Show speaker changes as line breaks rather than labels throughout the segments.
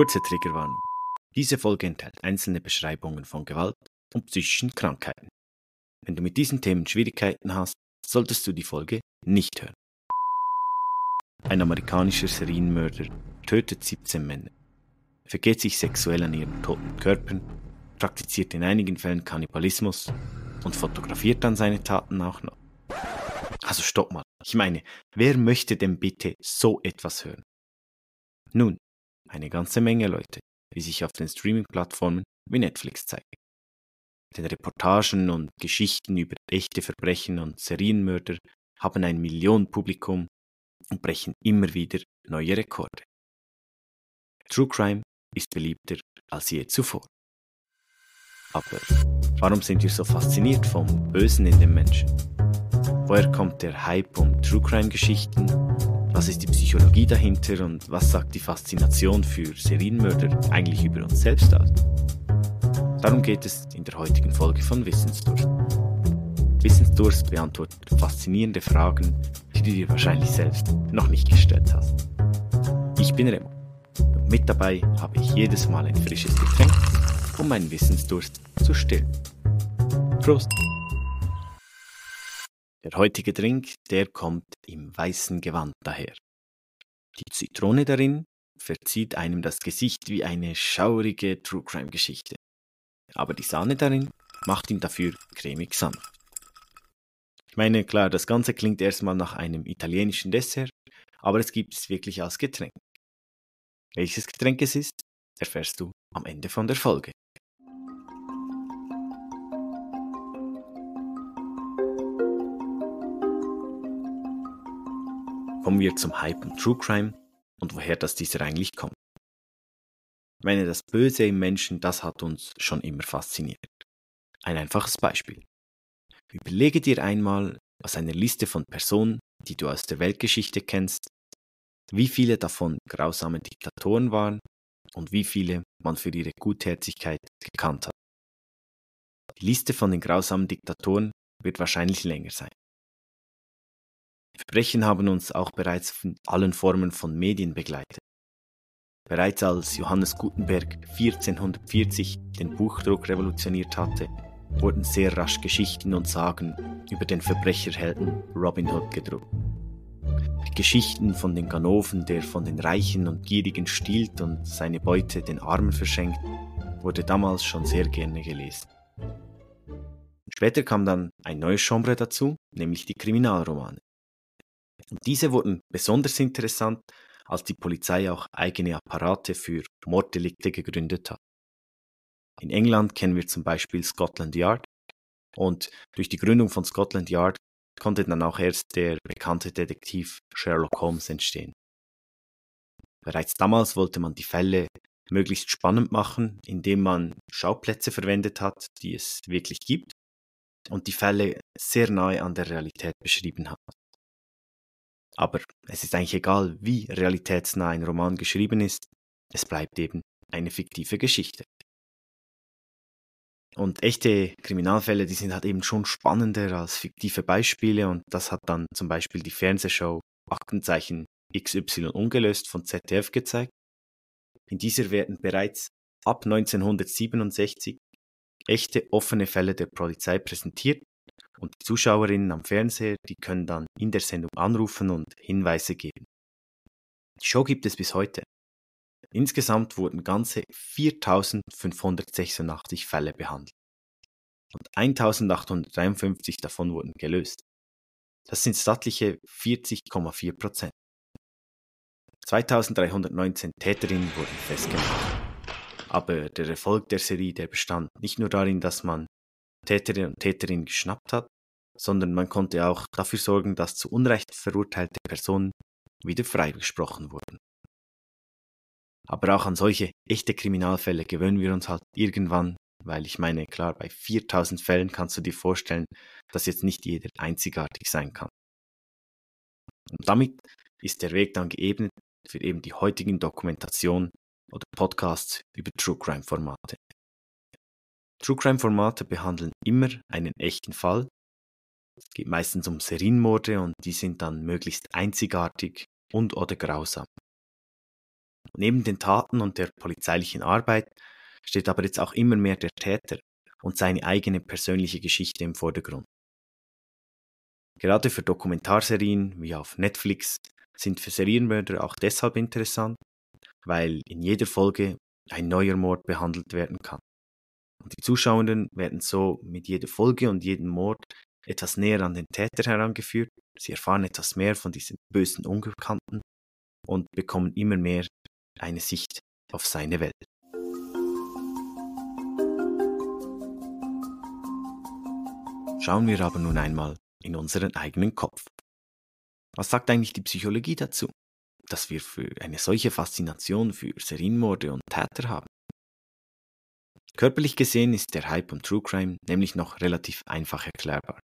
Kurze Triggerwarnung. Diese Folge enthält einzelne Beschreibungen von Gewalt und psychischen Krankheiten. Wenn du mit diesen Themen Schwierigkeiten hast, solltest du die Folge nicht hören. Ein amerikanischer Serienmörder tötet 17 Männer, vergeht sich sexuell an ihren toten Körpern, praktiziert in einigen Fällen Kannibalismus und fotografiert dann seine Taten auch noch. Also stopp mal. Ich meine, wer möchte denn bitte so etwas hören? Nun, eine ganze Menge Leute, wie sich auf den Streaming-Plattformen wie Netflix zeigen. Denn Reportagen und Geschichten über echte Verbrechen und Serienmörder haben ein Millionenpublikum und brechen immer wieder neue Rekorde. True Crime ist beliebter als je zuvor. Aber warum sind wir so fasziniert vom Bösen in den Menschen? Woher kommt der Hype um True Crime Geschichten? Was ist die Psychologie dahinter und was sagt die Faszination für Serienmörder eigentlich über uns selbst aus? Darum geht es in der heutigen Folge von Wissensdurst. Wissensdurst beantwortet faszinierende Fragen, die du dir wahrscheinlich selbst noch nicht gestellt hast. Ich bin Remo und mit dabei habe ich jedes Mal ein frisches Getränk, um meinen Wissensdurst zu stillen. Prost! Der heutige Drink, der kommt im weißen Gewand daher. Die Zitrone darin verzieht einem das Gesicht wie eine schaurige True Crime Geschichte. Aber die Sahne darin macht ihn dafür cremig sanft. Ich meine, klar, das Ganze klingt erstmal nach einem italienischen Dessert, aber es gibt es wirklich als Getränk. Welches Getränk es ist, erfährst du am Ende von der Folge. Kommen wir zum Hype um True Crime und woher das dieser eigentlich kommt. Ich meine, das Böse im Menschen, das hat uns schon immer fasziniert. Ein einfaches Beispiel. Überlege dir einmal aus einer Liste von Personen, die du aus der Weltgeschichte kennst, wie viele davon grausame Diktatoren waren und wie viele man für ihre Gutherzigkeit gekannt hat. Die Liste von den grausamen Diktatoren wird wahrscheinlich länger sein. Verbrechen haben uns auch bereits von allen Formen von Medien begleitet. Bereits als Johannes Gutenberg 1440 den Buchdruck revolutioniert hatte, wurden sehr rasch Geschichten und Sagen über den Verbrecherhelden Robin Hood gedruckt. Die Geschichten von den Ganoven, der von den Reichen und Gierigen stiehlt und seine Beute den Armen verschenkt, wurde damals schon sehr gerne gelesen. Später kam dann ein neues Genre dazu, nämlich die Kriminalromane. Und diese wurden besonders interessant, als die Polizei auch eigene Apparate für Morddelikte gegründet hat. In England kennen wir zum Beispiel Scotland Yard und durch die Gründung von Scotland Yard konnte dann auch erst der bekannte Detektiv Sherlock Holmes entstehen. Bereits damals wollte man die Fälle möglichst spannend machen, indem man Schauplätze verwendet hat, die es wirklich gibt und die Fälle sehr nahe an der Realität beschrieben hat. Aber es ist eigentlich egal, wie realitätsnah ein Roman geschrieben ist, es bleibt eben eine fiktive Geschichte. Und echte Kriminalfälle, die sind halt eben schon spannender als fiktive Beispiele und das hat dann zum Beispiel die Fernsehshow Aktenzeichen XY ungelöst von ZDF gezeigt. In dieser werden bereits ab 1967 echte offene Fälle der Polizei präsentiert und die Zuschauerinnen am Fernseher, die können dann in der Sendung anrufen und Hinweise geben. Die Show gibt es bis heute. Insgesamt wurden ganze 4586 Fälle behandelt. Und 1853 davon wurden gelöst. Das sind stattliche 40,4 Prozent. 2319 Täterinnen wurden festgenommen. Aber der Erfolg der Serie, der bestand nicht nur darin, dass man Täterin und Täterin geschnappt hat, sondern man konnte auch dafür sorgen, dass zu Unrecht verurteilte Personen wieder freigesprochen wurden. Aber auch an solche echte Kriminalfälle gewöhnen wir uns halt irgendwann, weil ich meine, klar, bei 4000 Fällen kannst du dir vorstellen, dass jetzt nicht jeder einzigartig sein kann. Und damit ist der Weg dann geebnet für eben die heutigen Dokumentationen oder Podcasts über True Crime Formate. True Crime Formate behandeln immer einen echten Fall. Es geht meistens um Serienmorde und die sind dann möglichst einzigartig und oder grausam. Neben den Taten und der polizeilichen Arbeit steht aber jetzt auch immer mehr der Täter und seine eigene persönliche Geschichte im Vordergrund. Gerade für Dokumentarserien wie auf Netflix sind für Serienmörder auch deshalb interessant, weil in jeder Folge ein neuer Mord behandelt werden kann. Und die Zuschauenden werden so mit jeder Folge und jedem Mord etwas näher an den Täter herangeführt, sie erfahren etwas mehr von diesem bösen Unbekannten und bekommen immer mehr eine Sicht auf seine Welt. Schauen wir aber nun einmal in unseren eigenen Kopf. Was sagt eigentlich die Psychologie dazu, dass wir für eine solche Faszination für Serienmorde und Täter haben? Körperlich gesehen ist der Hype um True Crime nämlich noch relativ einfach erklärbar.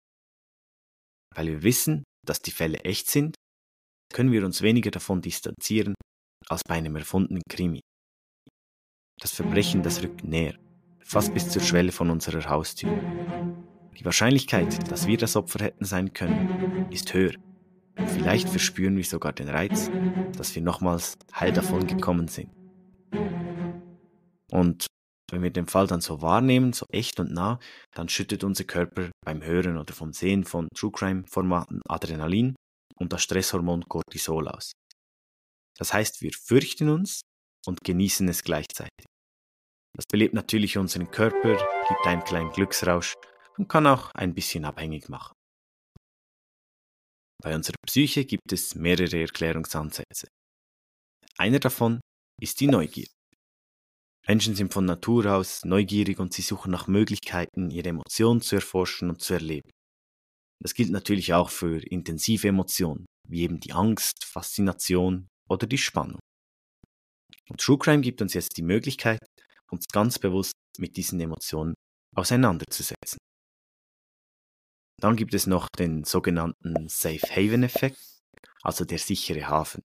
Weil wir wissen, dass die Fälle echt sind, können wir uns weniger davon distanzieren als bei einem erfundenen Krimi. Das Verbrechen, das rückt näher, fast bis zur Schwelle von unserer Haustür. Die Wahrscheinlichkeit, dass wir das Opfer hätten sein können, ist höher. Vielleicht verspüren wir sogar den Reiz, dass wir nochmals heil davon gekommen sind. Und wenn wir den Fall dann so wahrnehmen, so echt und nah, dann schüttet unser Körper beim Hören oder vom Sehen von True Crime Formaten Adrenalin und das Stresshormon Cortisol aus. Das heißt, wir fürchten uns und genießen es gleichzeitig. Das belebt natürlich unseren Körper, gibt einen kleinen Glücksrausch und kann auch ein bisschen abhängig machen. Bei unserer Psyche gibt es mehrere Erklärungsansätze. Einer davon ist die Neugier. Menschen sind von Natur aus neugierig und sie suchen nach Möglichkeiten, ihre Emotionen zu erforschen und zu erleben. Das gilt natürlich auch für intensive Emotionen, wie eben die Angst, Faszination oder die Spannung. Und True Crime gibt uns jetzt die Möglichkeit, uns ganz bewusst mit diesen Emotionen auseinanderzusetzen. Dann gibt es noch den sogenannten Safe Haven Effekt, also der sichere Hafen.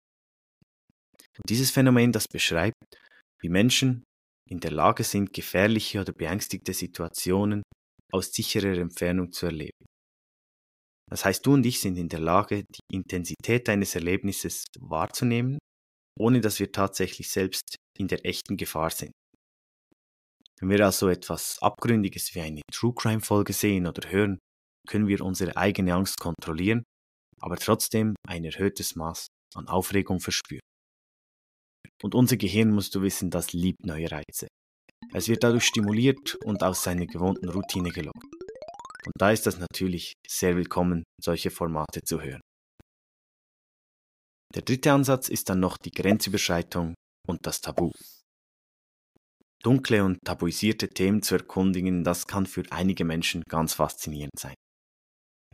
Und dieses Phänomen, das beschreibt, wie Menschen in der Lage sind, gefährliche oder beängstigte Situationen aus sicherer Entfernung zu erleben. Das heißt, du und ich sind in der Lage, die Intensität eines Erlebnisses wahrzunehmen, ohne dass wir tatsächlich selbst in der echten Gefahr sind. Wenn wir also etwas Abgründiges wie eine True Crime Folge sehen oder hören, können wir unsere eigene Angst kontrollieren, aber trotzdem ein erhöhtes Maß an Aufregung verspüren. Und unser Gehirn, musst du wissen, das liebt neue Reize. Es wird dadurch stimuliert und aus seiner gewohnten Routine gelockt. Und da ist das natürlich sehr willkommen, solche Formate zu hören. Der dritte Ansatz ist dann noch die Grenzüberschreitung und das Tabu. Dunkle und tabuisierte Themen zu erkundigen, das kann für einige Menschen ganz faszinierend sein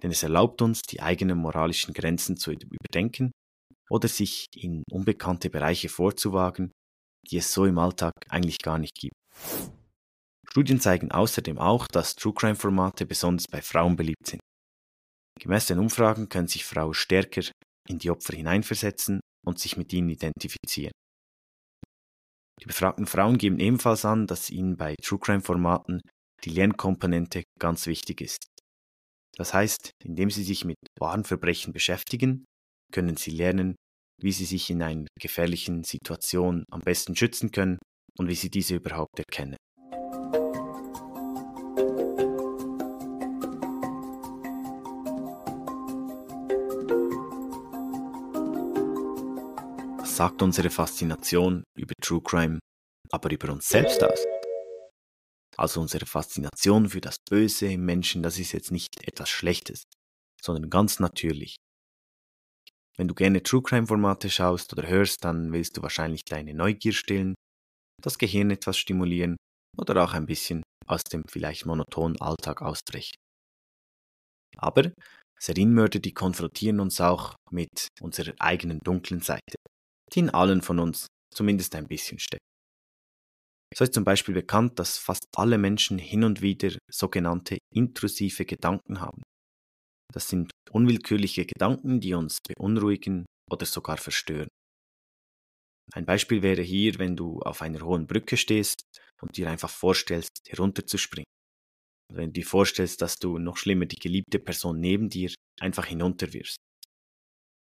denn es erlaubt uns, die eigenen moralischen Grenzen zu überdenken oder sich in unbekannte Bereiche vorzuwagen, die es so im Alltag eigentlich gar nicht gibt. Studien zeigen außerdem auch, dass True Crime Formate besonders bei Frauen beliebt sind. Gemäß den Umfragen können sich Frauen stärker in die Opfer hineinversetzen und sich mit ihnen identifizieren. Die befragten Frauen geben ebenfalls an, dass ihnen bei True Crime Formaten die Lernkomponente ganz wichtig ist. Das heißt, indem Sie sich mit wahren Verbrechen beschäftigen, können Sie lernen, wie Sie sich in einer gefährlichen Situation am besten schützen können und wie Sie diese überhaupt erkennen. Was sagt unsere Faszination über True Crime aber über uns selbst aus? Also unsere Faszination für das Böse im Menschen, das ist jetzt nicht etwas Schlechtes, sondern ganz natürlich. Wenn du gerne True Crime Formate schaust oder hörst, dann willst du wahrscheinlich deine Neugier stillen, das Gehirn etwas stimulieren oder auch ein bisschen aus dem vielleicht monotonen Alltag ausbrechen. Aber Serienmörder, die konfrontieren uns auch mit unserer eigenen dunklen Seite, die in allen von uns zumindest ein bisschen steckt. So ist zum Beispiel bekannt, dass fast alle Menschen hin und wieder sogenannte intrusive Gedanken haben. Das sind unwillkürliche Gedanken, die uns beunruhigen oder sogar verstören. Ein Beispiel wäre hier, wenn du auf einer hohen Brücke stehst und dir einfach vorstellst, herunterzuspringen. Wenn du dir vorstellst, dass du noch schlimmer die geliebte Person neben dir einfach hinunterwirfst.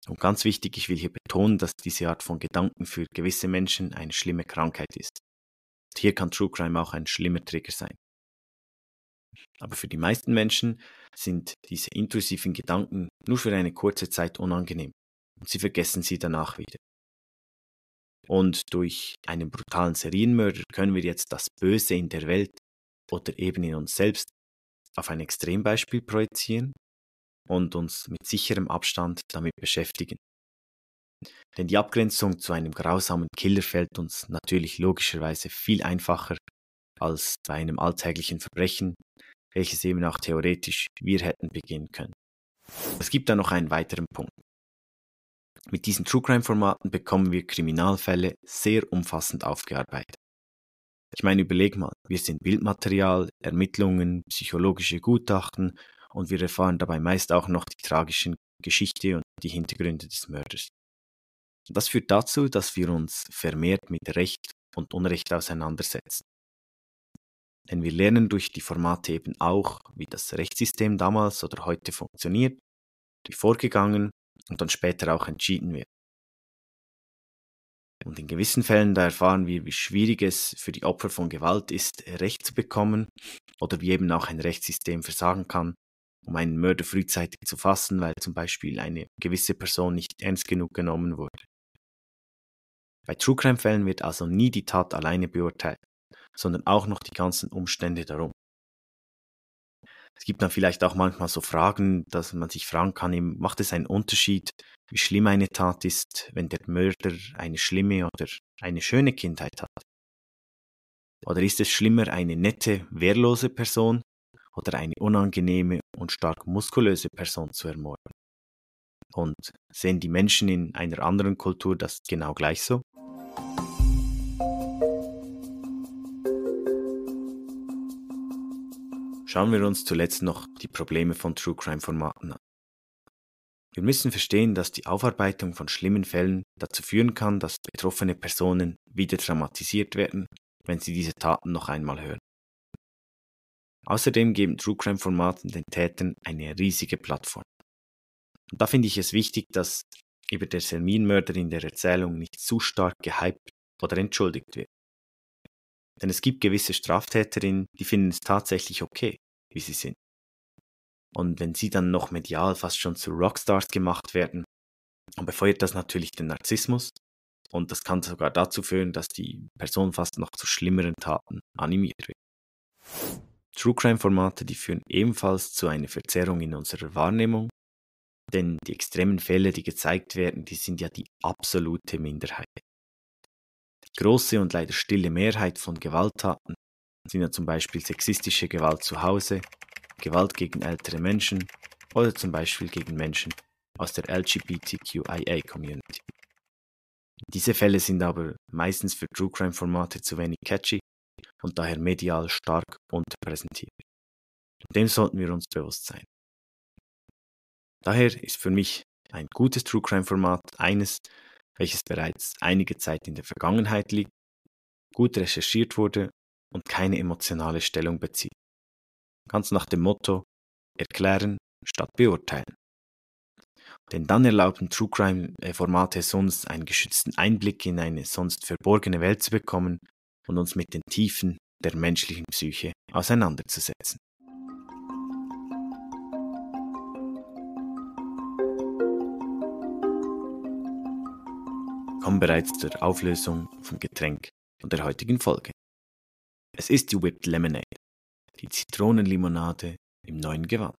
Und ganz wichtig, ich will hier betonen, dass diese Art von Gedanken für gewisse Menschen eine schlimme Krankheit ist. Und hier kann True Crime auch ein schlimmer Trigger sein. Aber für die meisten Menschen sind diese intrusiven Gedanken nur für eine kurze Zeit unangenehm und sie vergessen sie danach wieder. Und durch einen brutalen Serienmörder können wir jetzt das Böse in der Welt oder eben in uns selbst auf ein Extrembeispiel projizieren und uns mit sicherem Abstand damit beschäftigen. Denn die Abgrenzung zu einem grausamen Killer fällt uns natürlich logischerweise viel einfacher als bei einem alltäglichen Verbrechen, welches eben auch theoretisch wir hätten begehen können. Es gibt da noch einen weiteren Punkt. Mit diesen True Crime Formaten bekommen wir Kriminalfälle sehr umfassend aufgearbeitet. Ich meine, überleg mal, wir sind Bildmaterial, Ermittlungen, psychologische Gutachten und wir erfahren dabei meist auch noch die tragischen Geschichte und die Hintergründe des Mörders. Das führt dazu, dass wir uns vermehrt mit Recht und Unrecht auseinandersetzen. Denn wir lernen durch die Formate eben auch, wie das Rechtssystem damals oder heute funktioniert, wie vorgegangen und dann später auch entschieden wird. Und in gewissen Fällen, da erfahren wir, wie schwierig es für die Opfer von Gewalt ist, Recht zu bekommen oder wie eben auch ein Rechtssystem versagen kann, um einen Mörder frühzeitig zu fassen, weil zum Beispiel eine gewisse Person nicht ernst genug genommen wurde. Bei True Crime Fällen wird also nie die Tat alleine beurteilt, sondern auch noch die ganzen Umstände darum. Es gibt dann vielleicht auch manchmal so Fragen, dass man sich fragen kann, macht es einen Unterschied, wie schlimm eine Tat ist, wenn der Mörder eine schlimme oder eine schöne Kindheit hat? Oder ist es schlimmer, eine nette, wehrlose Person oder eine unangenehme und stark muskulöse Person zu ermorden? Und sehen die Menschen in einer anderen Kultur das genau gleich so? Schauen wir uns zuletzt noch die Probleme von True Crime Formaten an. Wir müssen verstehen, dass die Aufarbeitung von schlimmen Fällen dazu führen kann, dass betroffene Personen wieder traumatisiert werden, wenn sie diese Taten noch einmal hören. Außerdem geben True Crime Formaten den Tätern eine riesige Plattform. Und da finde ich es wichtig, dass über der Serminmörder in der Erzählung nicht zu stark gehypt oder entschuldigt wird. Denn es gibt gewisse Straftäterinnen, die finden es tatsächlich okay, wie sie sind. Und wenn sie dann noch medial fast schon zu Rockstars gemacht werden, dann befeuert das natürlich den Narzissmus und das kann sogar dazu führen, dass die Person fast noch zu schlimmeren Taten animiert wird. True Crime Formate, die führen ebenfalls zu einer Verzerrung in unserer Wahrnehmung, denn die extremen Fälle, die gezeigt werden, die sind ja die absolute Minderheit. Die große und leider stille Mehrheit von Gewalttaten sind ja zum Beispiel sexistische Gewalt zu Hause, Gewalt gegen ältere Menschen oder zum Beispiel gegen Menschen aus der LGBTQIA-Community. Diese Fälle sind aber meistens für True Crime-Formate zu wenig catchy und daher medial stark unterpräsentiert. Dem sollten wir uns bewusst sein. Daher ist für mich ein gutes True Crime-Format eines, welches bereits einige Zeit in der Vergangenheit liegt, gut recherchiert wurde und keine emotionale Stellung bezieht. Ganz nach dem Motto erklären statt beurteilen. Denn dann erlauben True Crime-Formate uns, einen geschützten Einblick in eine sonst verborgene Welt zu bekommen und uns mit den Tiefen der menschlichen Psyche auseinanderzusetzen. Kommen bereits zur Auflösung vom Getränk und der heutigen Folge. Es ist die Whipped Lemonade, die Zitronenlimonade im neuen Gewand.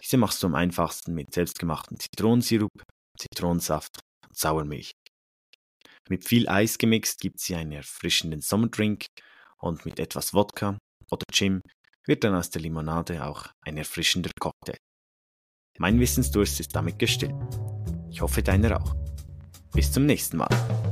Diese machst du am einfachsten mit selbstgemachten Zitronensirup, Zitronensaft und Sauermilch. Mit viel Eis gemixt gibt sie einen erfrischenden Sommerdrink und mit etwas Wodka oder Gin wird dann aus der Limonade auch ein erfrischender Cocktail. Mein Wissensdurst ist damit gestillt. Ich hoffe deiner auch. Bis zum nächsten Mal.